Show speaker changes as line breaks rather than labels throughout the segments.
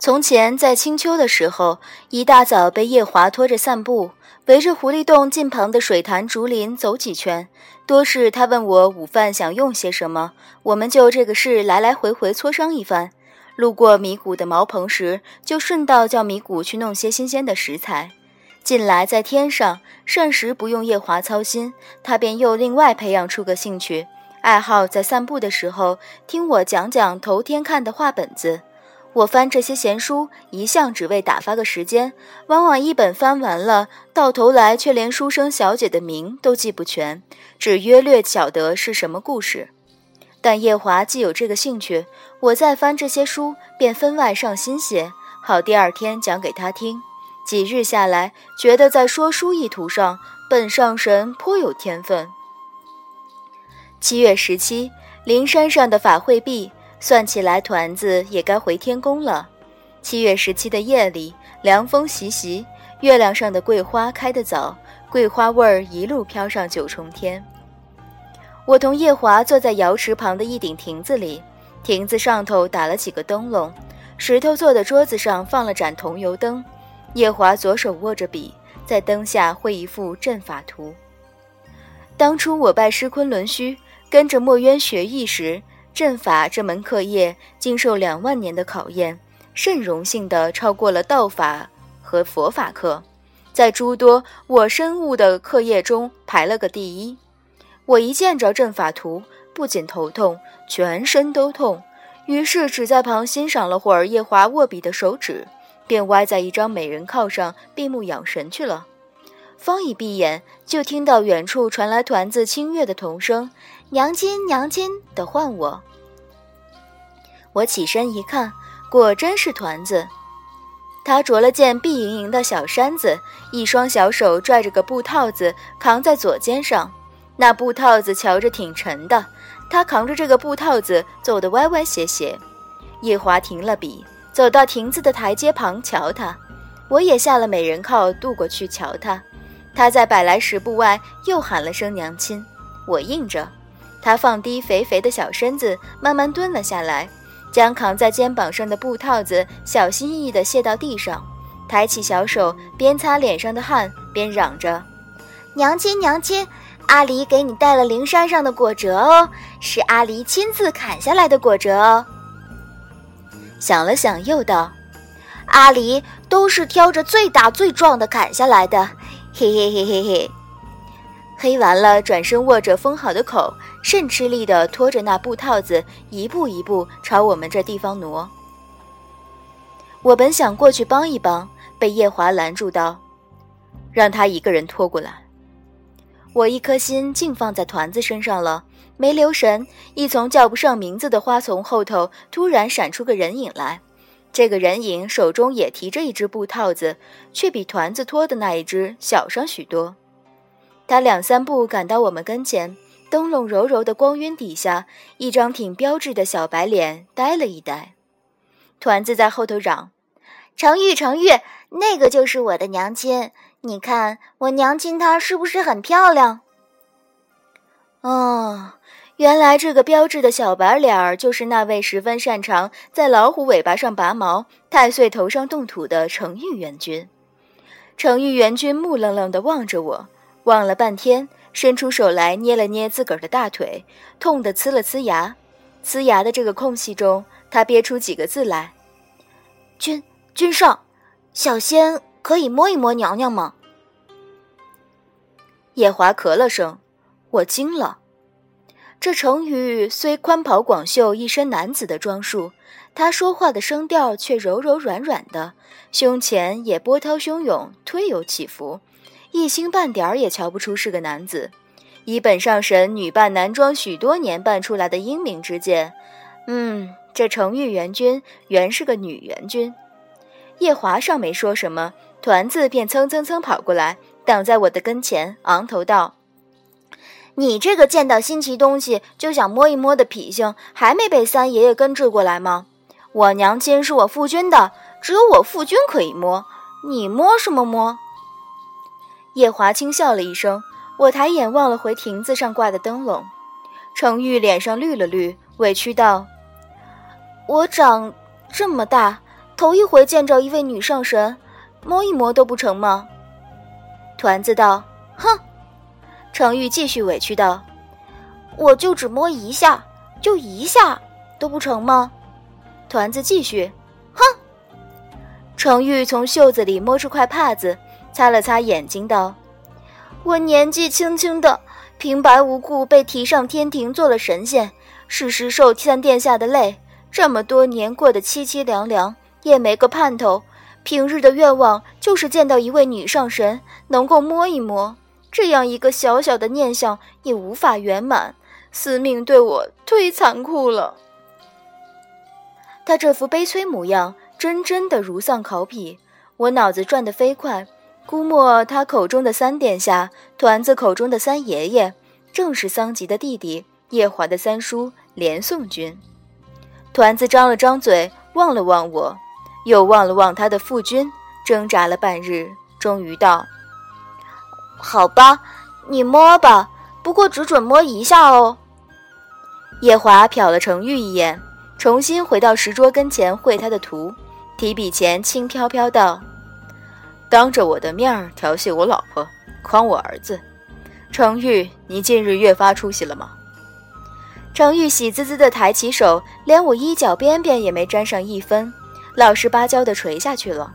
从前在清秋的时候，一大早被夜华拖着散步，围着狐狸洞近旁的水潭竹林走几圈。多是他问我午饭想用些什么，我们就这个事来来回回磋商一番。路过米谷的茅棚时，就顺道叫米谷去弄些新鲜的食材。近来在天上，膳食不用夜华操心，他便又另外培养出个兴趣，爱好在散步的时候听我讲讲头天看的画本子。我翻这些闲书，一向只为打发个时间，往往一本翻完了，到头来却连书生小姐的名都记不全，只约略晓得是什么故事。但夜华既有这个兴趣，我再翻这些书，便分外上心些，好第二天讲给他听。几日下来，觉得在说书一途上，本上神颇有天分。七月十七，灵山上的法会毕。算起来，团子也该回天宫了。七月十七的夜里，凉风习习，月亮上的桂花开得早，桂花味儿一路飘上九重天。我同叶华坐在瑶池旁的一顶亭子里，亭子上头打了几个灯笼，石头做的桌子上放了盏桐油灯。叶华左手握着笔，在灯下绘一幅阵法图。当初我拜师昆仑虚，跟着墨渊学艺时。阵法这门课业经受两万年的考验，甚荣幸地超过了道法和佛法课，在诸多我深悟的课业中排了个第一。我一见着阵法图，不仅头痛，全身都痛，于是只在旁欣赏了会儿夜华握笔的手指，便歪在一张美人靠上闭目养神去了。方一闭眼，就听到远处传来团子清越的童声。娘亲，娘亲的唤我。我起身一看，果真是团子。他着了件碧莹莹的小衫子，一双小手拽着个布套子，扛在左肩上。那布套子瞧着挺沉的，他扛着这个布套子走得歪歪斜斜。叶华停了笔，走到亭子的台阶旁瞧他。我也下了美人靠，渡过去瞧他。他在百来十步外又喊了声娘亲，我应着。他放低肥肥的小身子，慢慢蹲了下来，将扛在肩膀上的布套子小心翼翼地卸到地上，抬起小手，边擦脸上的汗，边嚷着：“娘亲，娘亲，阿离给你带了灵山上的果折哦，是阿离亲自砍下来的果折哦。”想了想，又道：“阿离都是挑着最大最壮的砍下来的，嘿嘿嘿嘿嘿。”黑完了，转身握着封好的口。甚吃力地拖着那布套子，一步一步朝我们这地方挪。我本想过去帮一帮，被夜华拦住道：“让他一个人拖过来。”我一颗心竟放在团子身上了，没留神，一丛叫不上名字的花丛后头突然闪出个人影来。这个人影手中也提着一只布套子，却比团子拖的那一只小上许多。他两三步赶到我们跟前。灯笼柔柔的光晕底下，一张挺标致的小白脸呆了一呆。团子在后头嚷：“程玉，程玉，那个就是我的娘亲。你看我娘亲她是不是很漂亮？”哦，原来这个标致的小白脸儿就是那位十分擅长在老虎尾巴上拔毛、太岁头上动土的程玉元君。程玉元君木愣愣地望着我，望了半天。伸出手来捏了捏自个儿的大腿，痛得呲了呲牙。呲牙的这个空隙中，他憋出几个字来：“君君上，小仙可以摸一摸娘娘吗？”夜华咳了声，我惊了。这程宇虽宽袍广袖，一身男子的装束，他说话的声调却柔柔软软的，胸前也波涛汹涌，推有起伏。一星半点儿也瞧不出是个男子，以本上神女扮男装许多年扮出来的英明之见，嗯，这程玉元君原是个女元君。叶华尚没说什么，团子便蹭蹭蹭跑过来，挡在我的跟前，昂头道：“你这个见到新奇东西就想摸一摸的脾性，还没被三爷爷根治过来吗？我娘亲是我父君的，只有我父君可以摸，你摸什么摸？”叶华轻笑了一声，我抬眼望了回亭子上挂的灯笼，程玉脸上绿了绿，委屈道：“我长这么大，头一回见着一位女上神，摸一摸都不成吗？”团子道：“哼。”程玉继续委屈道：“我就只摸一下，就一下都不成吗？”团子继续：“哼。”程玉从袖子里摸出块帕子，擦了擦眼睛，道：“我年纪轻轻的，平白无故被提上天庭做了神仙，事实受三殿下的累，这么多年过得凄凄凉凉，也没个盼头。”平日的愿望就是见到一位女上神，能够摸一摸。这样一个小小的念想也无法圆满，司命对我忒残酷了。他这副悲催模样，真真的如丧考妣。我脑子转得飞快，估摸他口中的三殿下，团子口中的三爷爷，正是桑吉的弟弟叶华的三叔连宋君。团子张了张嘴，望了望我。又望了望他的父君，挣扎了半日，终于道：“好吧，你摸吧，不过只准摸一下哦。”叶华瞟了程玉一眼，重新回到石桌跟前绘他的图，提笔前轻飘飘道：“当着我的面儿调戏我老婆，诓我儿子，程玉，你近日越发出息了吗？”程玉喜滋滋地抬起手，连我衣角边边也没沾上一分。老实巴交地垂下去了。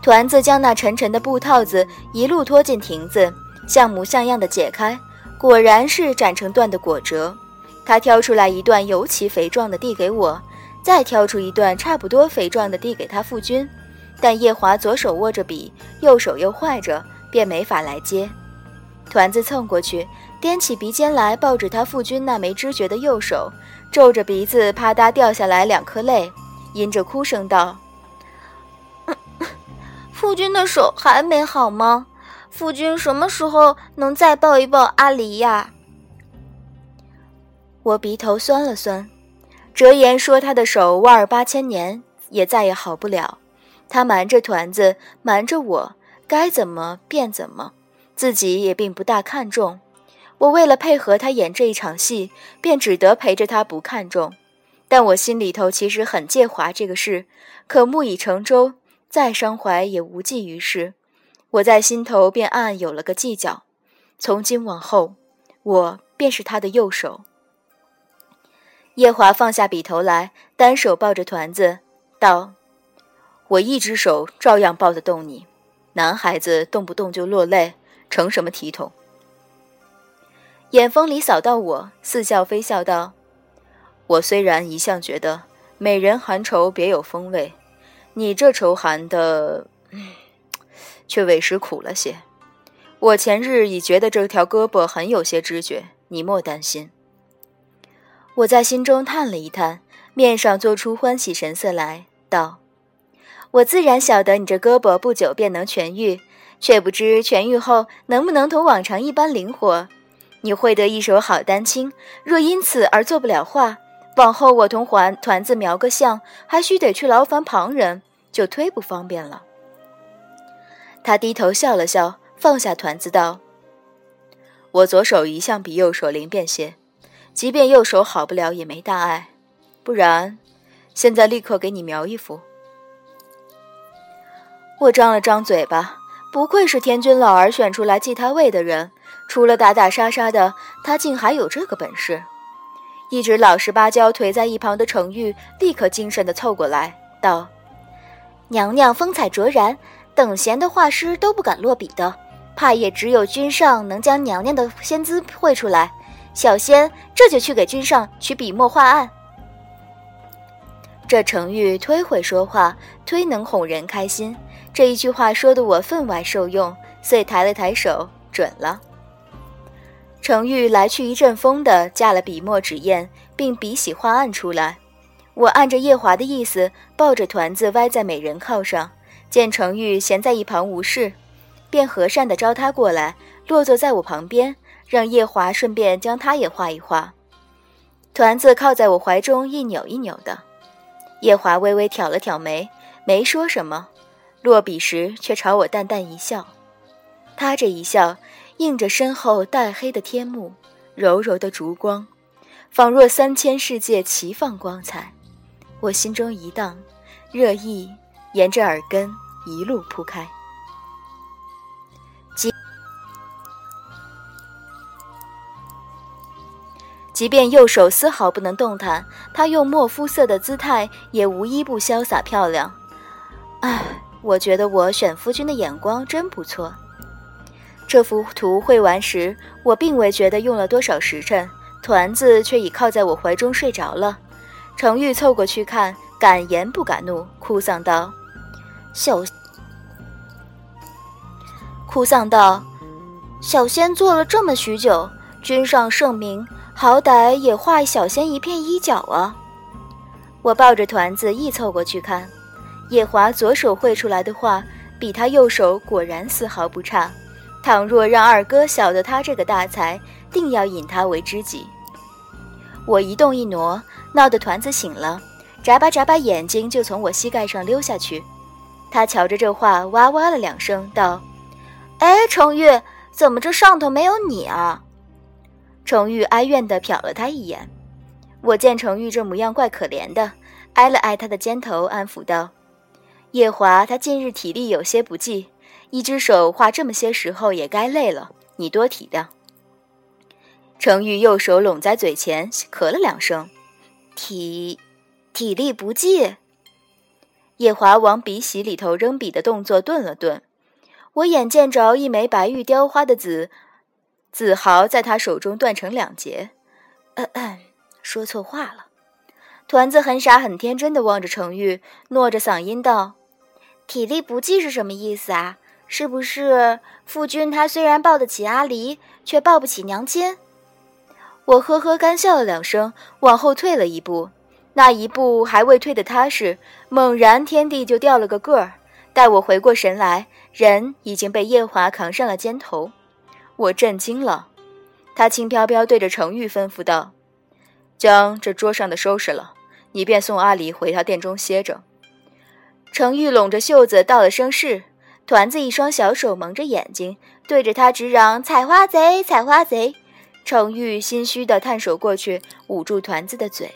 团子将那沉沉的布套子一路拖进亭子，像模像样的解开，果然是斩成段的果折。他挑出来一段尤其肥壮的递给我，再挑出一段差不多肥壮的递给他夫君。但叶华左手握着笔，右手又坏着，便没法来接。团子蹭过去，踮起鼻尖来抱着他父君那没知觉的右手，皱着鼻子啪嗒掉下来两颗泪。因着哭声道：“父君的手还没好吗？父君什么时候能再抱一抱阿离呀？”我鼻头酸了酸，折言说他的手万儿八千年也再也好不了。他瞒着团子，瞒着我，该怎么便怎么，自己也并不大看重。我为了配合他演这一场戏，便只得陪着他不看重。但我心里头其实很介华这个事，可木已成舟，再伤怀也无济于事。我在心头便暗暗有了个计较，从今往后，我便是他的右手。叶华放下笔头来，单手抱着团子，道：“我一只手照样抱得动你，男孩子动不动就落泪，成什么体统？”眼风里扫到我，似笑非笑道。我虽然一向觉得美人含愁别有风味，你这愁含的，却委实苦了些。我前日已觉得这条胳膊很有些知觉，你莫担心。我在心中叹了一叹，面上做出欢喜神色来，道：“我自然晓得你这胳膊不久便能痊愈，却不知痊愈后能不能同往常一般灵活。你会得一手好丹青，若因此而做不了画。”往后我同团团子描个像，还需得去劳烦旁人，就忒不方便了。他低头笑了笑，放下团子道：“我左手一向比右手灵便些，即便右手好不了也没大碍。不然，现在立刻给你描一幅。”我张了张嘴巴，不愧是天君老儿选出来继他位的人，除了打打杀杀的，他竟还有这个本事。一直老实巴交颓在一旁的程玉立刻精神地凑过来道：“娘娘风采卓然，等闲的画师都不敢落笔的，怕也只有君上能将娘娘的仙姿绘出来。小仙这就去给君上取笔墨画案。”这程玉忒会说话，忒能哄人开心。这一句话说的我分外受用，遂抬了抬手，准了。程玉来去一阵风的架了笔墨纸砚，并笔洗画案出来。我按着叶华的意思，抱着团子歪在美人靠上。见程玉闲在一旁无事，便和善地招他过来，落座在我旁边，让叶华顺便将他也画一画。团子靠在我怀中，一扭一扭的。叶华微微挑了挑眉，没说什么，落笔时却朝我淡淡一笑。他这一笑，映着身后淡黑的天幕，柔柔的烛光，仿若三千世界齐放光彩。我心中一荡，热意沿着耳根一路铺开。即即便右手丝毫不能动弹，他用墨肤色的姿态也无一不潇洒漂亮。唉，我觉得我选夫君的眼光真不错。这幅图绘完时，我并未觉得用了多少时辰，团子却已靠在我怀中睡着了。程昱凑过去看，敢言不敢怒，哭丧道：“小，哭丧道，小仙做了这么许久，君上圣明，好歹也画小仙一片衣角啊。”我抱着团子亦凑过去看，叶华左手绘出来的画，比他右手果然丝毫不差。倘若让二哥晓得他这个大才，定要引他为知己。我一动一挪。闹得团子醒了，眨巴眨巴眼睛就从我膝盖上溜下去。他瞧着这画，哇哇了两声，道：“哎，程玉，怎么这上头没有你啊？”程玉哀怨地瞟了他一眼。我见程玉这模样怪可怜的，挨了挨他的肩头，安抚道：“夜华，他近日体力有些不济，一只手画这么些时候也该累了，你多体谅。”程玉右手拢在嘴前，咳了两声。体体力不济，夜华往笔洗里头扔笔的动作顿了顿。我眼见着一枚白玉雕花的子子豪在他手中断成两截，嗯嗯，说错话了。团子很傻很天真的望着程玉，糯着嗓音道：“体力不济是什么意思啊？是不是夫君他虽然抱得起阿离，却抱不起娘亲？”我呵呵干笑了两声，往后退了一步。那一步还未退的踏实，猛然天地就掉了个个儿。待我回过神来，人已经被夜华扛上了肩头。我震惊了。他轻飘飘对着程玉吩咐道：“将这桌上的收拾了，你便送阿离回他店中歇着。”程玉拢着袖子道了声是。团子一双小手蒙着眼睛，对着他直嚷：“采花贼，采花贼！”程玉心虚的探手过去，捂住团子的嘴。